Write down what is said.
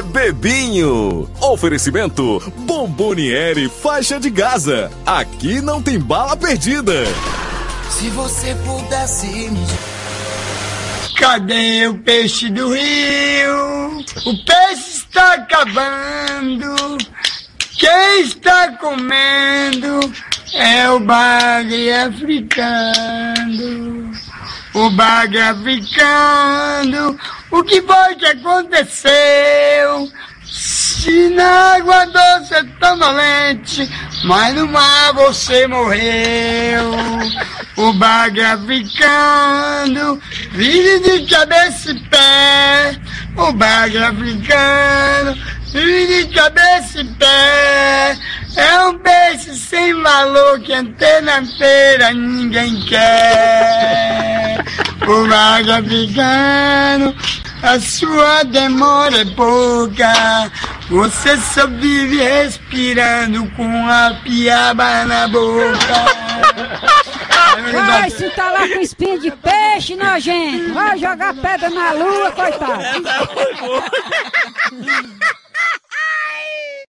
Bebebinho. Oferecimento Bomboniere Faixa de Gaza. Aqui não tem bala perdida. Se você pudesse me Cadê o peixe do rio? O peixe está acabando. Quem está comendo é o bagre africano. O bagre africano. O que foi que aconteceu? Se na água doce é tão dolente, mas no mar você morreu. O bagre africano vive de cabeça e pé. O bagre africano vive de cabeça e pé. É um peixe sem valor que antena feira ninguém quer. O bagre africano, a sua demora é pouca. Você só vive respirando com a piaba na boca. Vai se tá lá com espinho de peixe, nojento. Vai jogar pedra na lua, coitado.